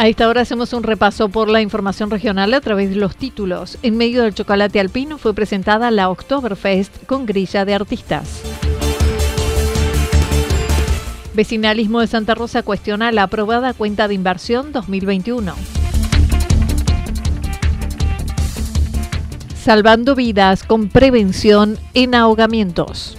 A esta hora hacemos un repaso por la información regional a través de los títulos. En medio del chocolate alpino fue presentada la Oktoberfest con grilla de artistas. Vecinalismo de Santa Rosa cuestiona la aprobada cuenta de inversión 2021. Salvando vidas con prevención en ahogamientos.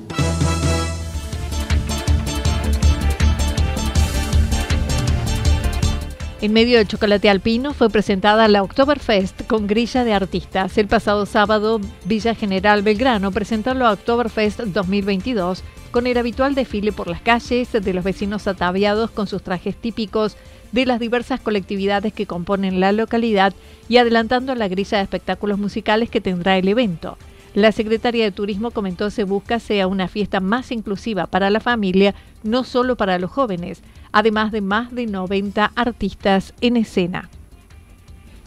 En medio del chocolate alpino fue presentada la Oktoberfest con grilla de artistas. El pasado sábado, Villa General Belgrano presentó la Oktoberfest 2022 con el habitual desfile por las calles de los vecinos ataviados con sus trajes típicos de las diversas colectividades que componen la localidad y adelantando la grilla de espectáculos musicales que tendrá el evento. La secretaria de Turismo comentó se busca sea una fiesta más inclusiva para la familia, no solo para los jóvenes, además de más de 90 artistas en escena.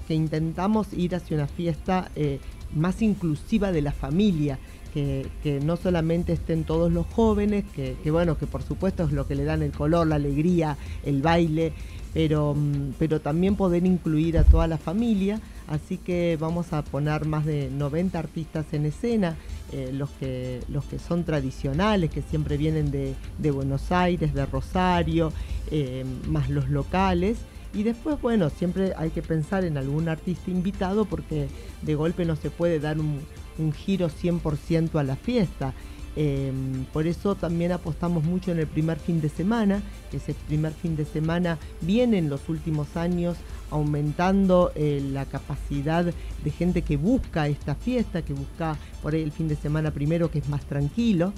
Que intentamos ir hacia una fiesta eh, más inclusiva de la familia, que, no solamente estén todos los jóvenes, que, que, bueno, que por supuesto es lo que le dan el color, la alegría, el baile, pero, mm, pero también poder incluir a toda la familia. Así que vamos a poner más de 90 artistas en escena, eh, los, que, los que son tradicionales, que siempre vienen de, Buenos Aires, de Rosario, eh, más los locales. Y después, bueno, siempre hay que pensar en algún artista invitado porque de golpe no se puede dar un, un giro 100% a la fiesta. Em, por eso también apostamos mucho en el primer fin de semana, ese primer fin de semana viene en los últimos años aumentando eh, la capacidad de gente que busca esta fiesta, que busca por ahí el fin de semana primero que es más tranquilo.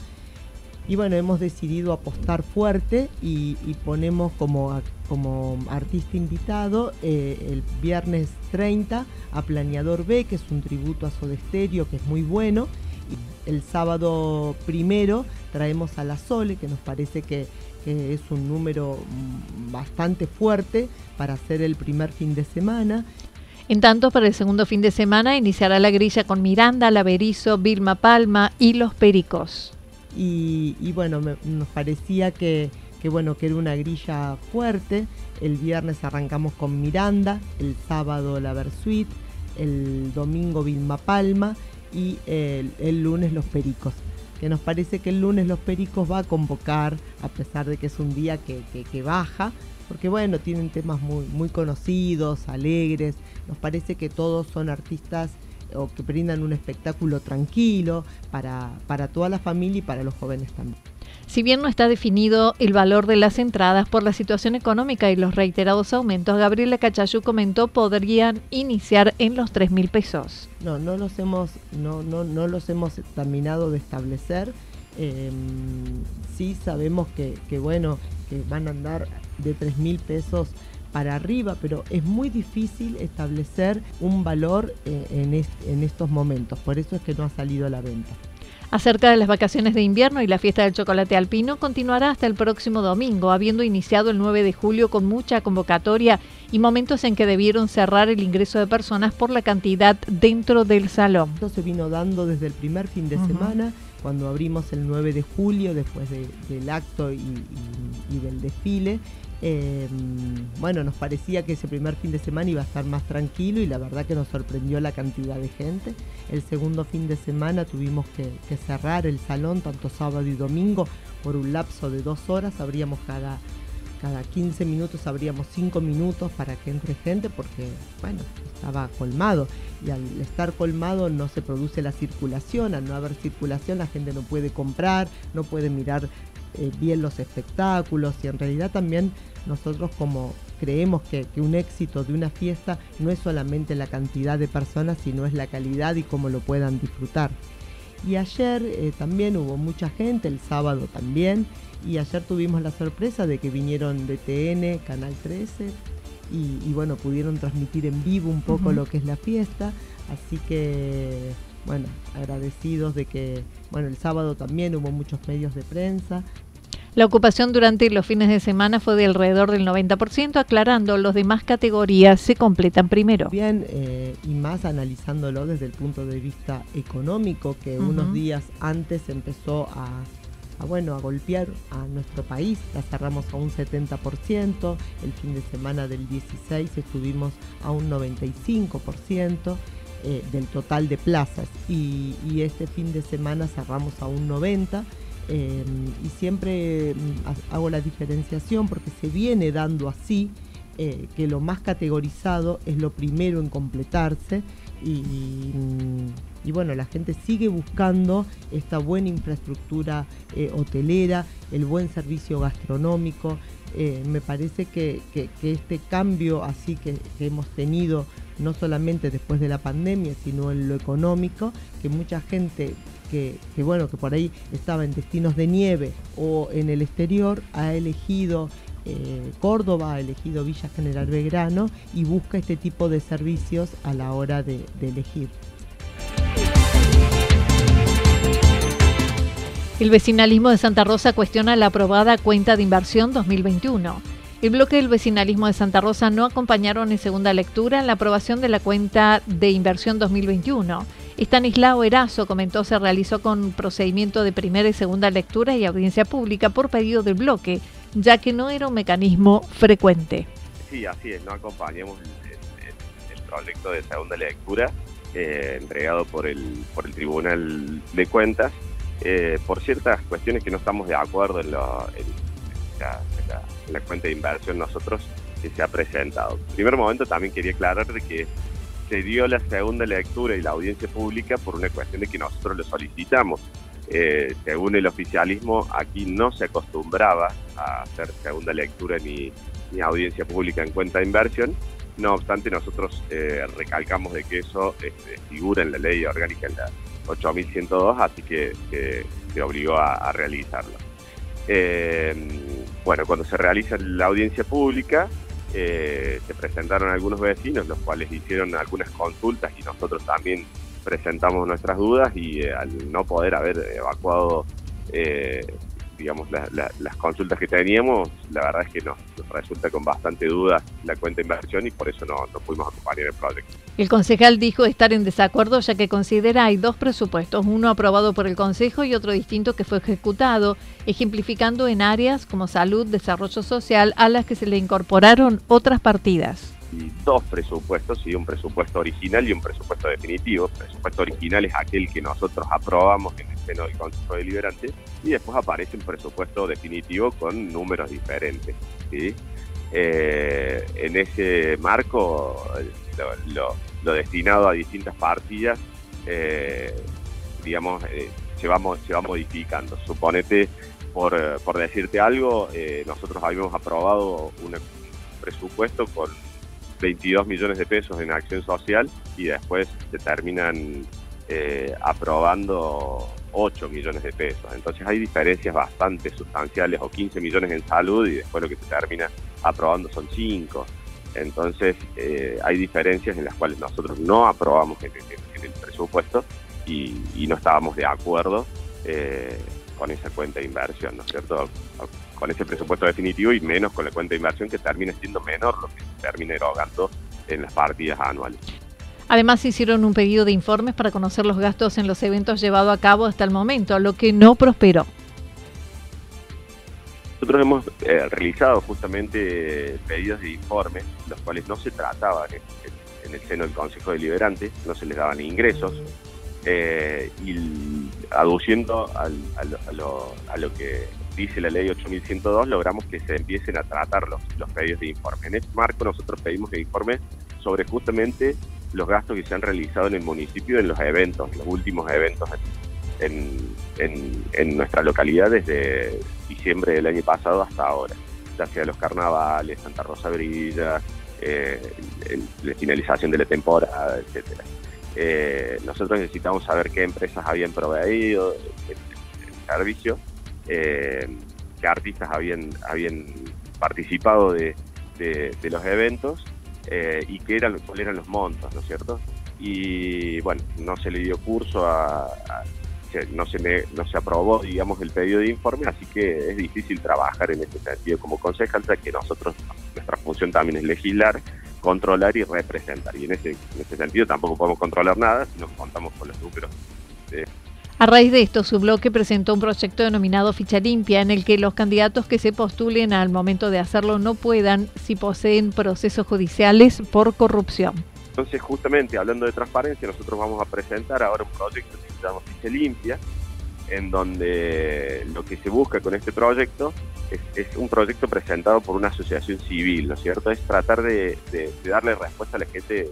Y bueno, hemos decidido apostar fuerte y, ponemos como, como artista invitado eh, el viernes 30 a Planeador B, que es un tributo a Soda Stereo, que es muy bueno el sábado primero traemos a la Sole, que nos parece que, es un número mm, bastante fuerte para hacer el primer fin de semana. En tanto, para el segundo fin de semana iniciará la grilla con Miranda, Laverizo, Vilma Palma y Los Pericos. Y, bueno, nos parecía que, bueno, que era una grilla fuerte. El viernes arrancamos con Miranda, el sábado la Versuit, el domingo Vilma Palma y el, lunes los Pericos que nos parece que el lunes los Pericos va a convocar, a pesar de que es un día que, baja, porque bueno, tienen temas muy, muy conocidos, alegres, nos parece que todos son artistas o que brindan un espectáculo tranquilo para, para toda la familia y para los jóvenes también. Si bien no está definido el valor de las entradas por la situación económica y los reiterados aumentos, Gabriela Cachayú comentó podrían iniciar en los 3 mil pesos. No, no los hemos, no, no, no los hemos terminado de establecer. Em, sí sabemos que, bueno, que van a andar de 3 mil pesos para arriba, pero es muy difícil establecer un valor en, en estos momentos, por eso es que no ha salido a la venta. Acerca de las vacaciones de invierno y la fiesta del chocolate alpino continuará hasta el próximo domingo, habiendo iniciado el 9 de julio con mucha convocatoria y momentos en que debieron cerrar el ingreso de personas por la cantidad dentro del salón. Esto se vino dando desde el primer fin de semana, cuando abrimos el 9 de julio, después del acto y del desfile, eh, bueno, nos parecía que ese primer fin de semana iba a estar más tranquilo y la verdad que nos sorprendió la cantidad de gente. El segundo fin de semana tuvimos que, cerrar el salón tanto sábado y domingo por un lapso de dos horas. Abríamos cada, cada 15 minutos, abríamos 5 minutos para que entre gente porque, bueno, estaba colmado. Y al estar colmado no se produce la circulación. Al no haber circulación la gente no puede comprar, no puede mirar eh, bien los espectáculos y en realidad también nosotros como creemos que, un éxito de una fiesta no es solamente la cantidad de personas, sino es la calidad y cómo lo puedan disfrutar. Y ayer eh, también hubo mucha gente, el sábado también, y ayer tuvimos la sorpresa de que vinieron de TN, Canal 13, y, bueno, pudieron transmitir en vivo un poco lo que es la fiesta, así que bueno, agradecidos de que, bueno, el sábado también hubo muchos medios de prensa, la ocupación durante los fines de semana fue de alrededor del 90%, aclarando los demás categorías se completan primero. Bien, eh, y más analizándolo desde el punto de vista económico, que unos días antes empezó a, bueno, a golpear a nuestro país. La cerramos a un 70%, el fin de semana del 16 estuvimos a un 95%. Eh, del total de plazas y, y este fin de semana cerramos a un 90% Em, y siempre mm, hago la diferenciación porque se viene dando así, eh, que lo más categorizado es lo primero en completarse y, mm, bueno, la gente sigue buscando esta buena infraestructura eh, hotelera, el buen servicio gastronómico. Eh, me parece que, este cambio así que hemos tenido, no solamente después de la pandemia, sino en lo económico, que mucha gente que, bueno, que por ahí estaba en destinos de nieve o en el exterior, ha elegido eh, Córdoba, ha elegido Villa General Belgrano y busca este tipo de servicios a la hora de, de elegir. El vecinalismo de Santa Rosa cuestiona la aprobada cuenta de inversión 2021. El bloque del vecinalismo de Santa Rosa no acompañaron en segunda lectura la aprobación de la cuenta de inversión 2021 Estanislao Erazo comentó se realizó con procedimiento de primera y segunda lectura y audiencia pública por pedido del bloque, ya que no era un mecanismo frecuente. Sí, así es, no acompañamos el, proyecto de segunda lectura eh, entregado por el, por el Tribunal de Cuentas eh, por ciertas cuestiones que no estamos de acuerdo en, la, la, cuenta de inversión nosotros que se ha presentado. En primer momento también quería aclarar que se dio la segunda lectura y la audiencia pública por una cuestión de que nosotros lo solicitamos. Eh, según el oficialismo, aquí no se acostumbraba a hacer segunda lectura ni, audiencia pública en cuenta de inversión. No obstante, nosotros eh, recalcamos de que eso este, figura en la ley orgánica en la 8102, así que se obligó a, realizarlo. Eh, bueno, cuando se realiza la audiencia pública, eh, se presentaron algunos vecinos, los cuales hicieron algunas consultas y nosotros también presentamos nuestras dudas y eh, al no poder haber evacuado digamos, las consultas que teníamos, la verdad es que nos, resulta con bastante duda la cuenta de inversión y por eso no, no pudimos acompañar el proyecto. El concejal dijo estar en desacuerdo ya que considera hay dos presupuestos, uno aprobado por el Consejo y otro distinto que fue ejecutado, ejemplificando en áreas como salud, desarrollo social, a las que se le incorporaron otras partidas dos presupuestos, un presupuesto original y un presupuesto definitivo. El presupuesto original es aquel que nosotros aprobamos en el seno del Consejo Deliberante y después aparece un presupuesto definitivo con números diferentes. ¿sí? Eh, en ese marco, lo, destinado a distintas partidas, eh, digamos, eh, se, va, modificando. Suponete, por, por decirte algo, nosotros habíamos aprobado un presupuesto con 22 millones de pesos en acción social y después se terminan eh, aprobando 8 millones de pesos. Entonces hay diferencias bastante sustanciales, o 15 millones en salud y después lo que se termina aprobando son 5. Entonces eh, hay diferencias en las cuales nosotros no aprobamos en, el presupuesto y, no estábamos de acuerdo eh, con esa cuenta de inversión, ¿no es cierto? Con ese presupuesto definitivo y menos con la cuenta de inversión que termina siendo menor lo que termina erogando en las partidas anuales. Además, hicieron un pedido de informes para conocer los gastos en los eventos llevados a cabo hasta el momento, lo que no prosperó. Nosotros hemos eh, realizado justamente pedidos de informes, los cuales no se trataban en, el seno del Consejo Deliberante, no se les daban ingresos, eh, y aduciendo a, lo, que dice la ley 8102, logramos que se empiecen a tratar los, los pedidos de informe. En este marco nosotros pedimos el informe sobre justamente los gastos que se han realizado en el municipio en los eventos, los últimos eventos en, nuestra localidad desde diciembre del año pasado hasta ahora, ya sea los carnavales, Santa Rosa Brilla, eh, la finalización de la temporada, etcétera. Eh, nosotros necesitamos saber qué empresas habían proveído el, servicio, eh, qué artistas habían, habían participado de los eventos eh, y qué eran, cuáles eran los montos, ¿no es cierto? Y bueno, no se le dio curso a, no se no se aprobó, digamos, el pedido de informe, así que es difícil trabajar en este sentido como concejal, ya que nosotros, nuestra función también es legislar, controlar y representar. Y en ese, en ese sentido tampoco podemos controlar nada si no contamos con los números. A raíz de esto, su bloque presentó un proyecto denominado Ficha Limpia, en el que los candidatos que se postulen al momento de hacerlo no puedan si poseen procesos judiciales por corrupción. Entonces, justamente hablando de transparencia, nosotros vamos a presentar ahora un proyecto que se llama Ficha Limpia, en donde lo que se busca con este proyecto es, un proyecto presentado por una asociación civil, ¿no es cierto? Es tratar de, darle respuesta a la gente,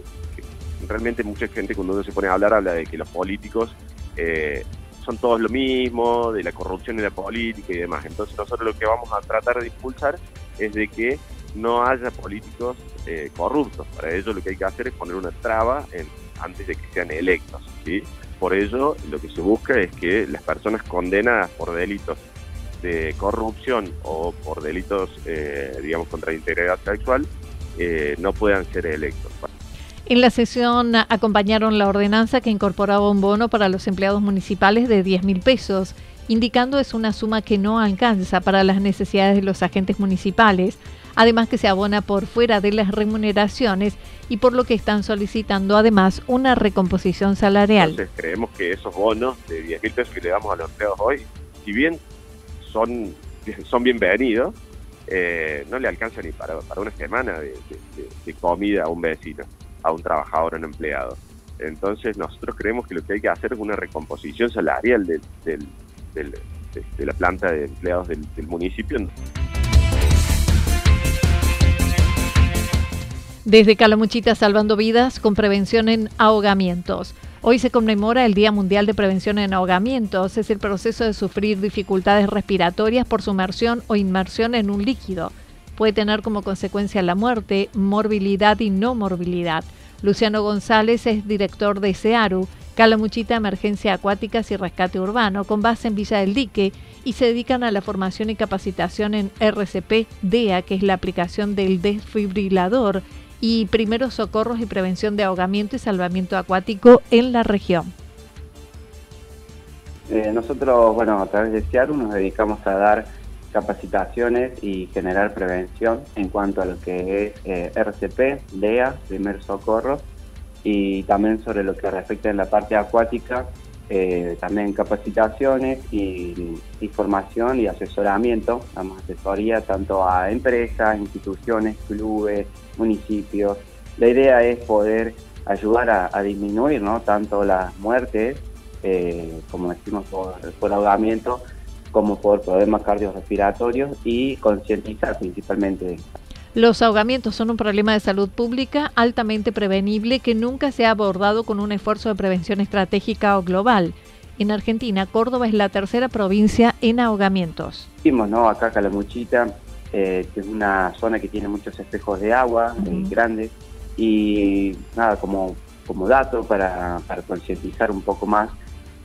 realmente mucha gente cuando uno se pone a hablar habla de que los políticos eh, son todos lo mismo, de la corrupción y la política y demás. Entonces nosotros lo que vamos a tratar de impulsar es de que no haya políticos eh, corruptos. Para ello lo que hay que hacer es poner una traba antes de que sean electos. ¿sí? Por ello lo que se busca es que las personas condenadas por delitos de corrupción o por delitos, eh, digamos, contra la integridad sexual, no puedan ser electos. En la sesión acompañaron la ordenanza que incorporaba un bono para los empleados municipales de 10 mil pesos, indicando es una suma que no alcanza para las necesidades de los agentes municipales, además que se abona por fuera de las remuneraciones y por lo que están solicitando además una recomposición salarial. Entonces creemos que esos bonos de 10 mil pesos que le damos a los empleados hoy, si bien son, son bienvenidos, eh, no le alcanza ni para, para una semana de comida a un vecino a un trabajador o un empleado. Entonces nosotros creemos que lo que hay que hacer es una recomposición salarial de, la planta de empleados del, del municipio. Desde Calamuchita salvando vidas con prevención en ahogamientos. Hoy se conmemora el Día Mundial de Prevención en Ahogamientos. Es el proceso de sufrir dificultades respiratorias por sumersión o inmersión en un líquido puede tener como consecuencia la muerte, morbilidad y no morbilidad. Luciano González es director de SEARU, Calamuchita Emergencia Acuáticas y Rescate Urbano, con base en Villa del Dique, y se dedican a la formación y capacitación en RCP DEA, que es la aplicación del desfibrilador, y primeros socorros y prevención de ahogamiento y salvamiento acuático en la región. Eh, nosotros, bueno, a través de SEARU nos dedicamos a dar capacitaciones y generar prevención en cuanto a lo que es eh, RCP, DEA, primer socorro, y también sobre lo que respecta en la parte acuática, eh, también capacitaciones y, formación y asesoramiento, damos asesoría tanto a empresas, instituciones, clubes, municipios. La idea es poder ayudar a, disminuir ¿no? tanto las muertes, eh, como decimos, por, por ahogamiento, como por problemas cardiorrespiratorios y concientizar principalmente. Los ahogamientos son un problema de salud pública altamente prevenible que nunca se ha abordado con un esfuerzo de prevención estratégica o global. En Argentina, Córdoba es la tercera provincia en ahogamientos. Vimos, ¿no? Acá Calamuchita, eh, que es una zona que tiene muchos espejos de agua eh, grandes y nada, como, como dato para, para concientizar un poco más,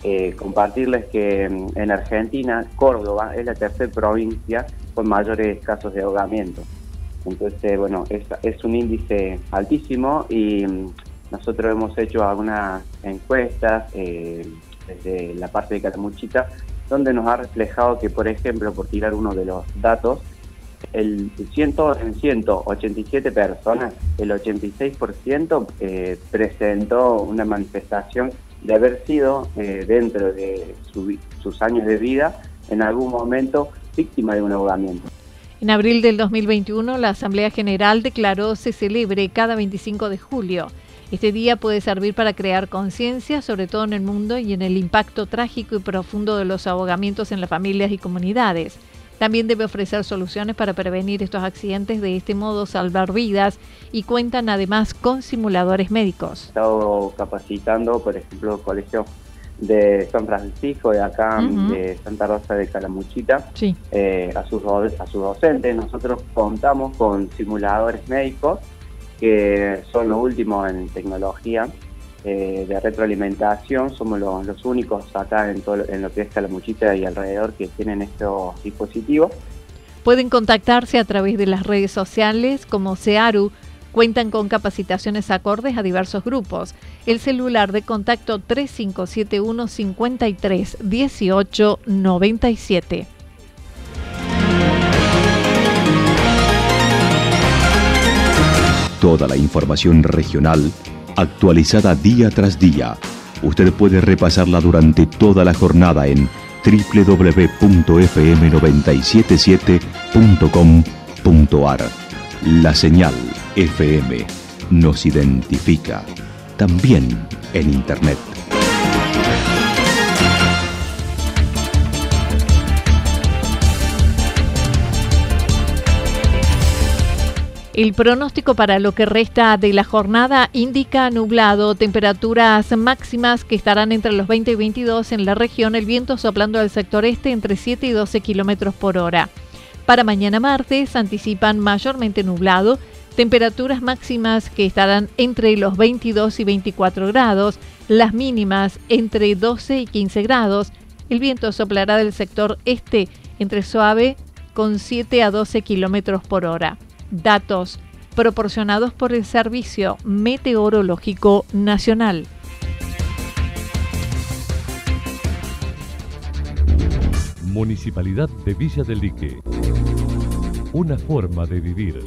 eh, compartirles que mm, en Argentina, Córdoba es la tercera provincia con mayores casos de ahogamiento. Entonces, bueno, es, un índice altísimo y mm, nosotros hemos hecho algunas encuestas eh, desde la parte de Calamuchita, donde nos ha reflejado que, por ejemplo, por tirar uno de los datos, el ciento, en 187 personas, el 86% eh, presentó una manifestación de haber sido eh, dentro de sus años de vida en algún momento víctima de un ahogamiento. En abril del 2021, la Asamblea General declaró se celebre cada 25 de julio. Este día puede servir para crear conciencia, sobre todo en el mundo, y en el impacto trágico y profundo de los ahogamientos en las familias y comunidades. También debe ofrecer soluciones para prevenir estos accidentes, de este modo salvar vidas y cuentan además con simuladores médicos. He estado capacitando, por ejemplo, colegios de San Francisco, de acá, de Santa Rosa de Calamuchita, eh, a, sus, a sus docentes. Nosotros contamos con simuladores médicos que son los últimos en tecnología eh, de retroalimentación. Somos los, únicos acá en, todo, en lo que es Calamuchita y alrededor que tienen estos dispositivos. Pueden contactarse a través de las redes sociales como SEARU Cuentan con capacitaciones acordes a diversos grupos. El celular de contacto 3571 53 18 97. Toda la información regional actualizada día tras día. Usted puede repasarla durante toda la jornada en www.fm977.com.ar. La señal FM nos identifica también en Internet. El pronóstico para lo que resta de la jornada indica nublado, temperaturas máximas que estarán entre los 20 y 22 en la región, el viento soplando al sector este entre 7 y 12 kilómetros por hora. Para mañana martes anticipan mayormente nublado, temperaturas máximas que estarán entre los 22 y 24 grados, las mínimas entre 12 y 15 grados. El viento soplará del sector este entre suave con 7 a 12 kilómetros por hora. Datos proporcionados por el Servicio Meteorológico Nacional. Municipalidad de Villa del Lique. Una forma de vivir.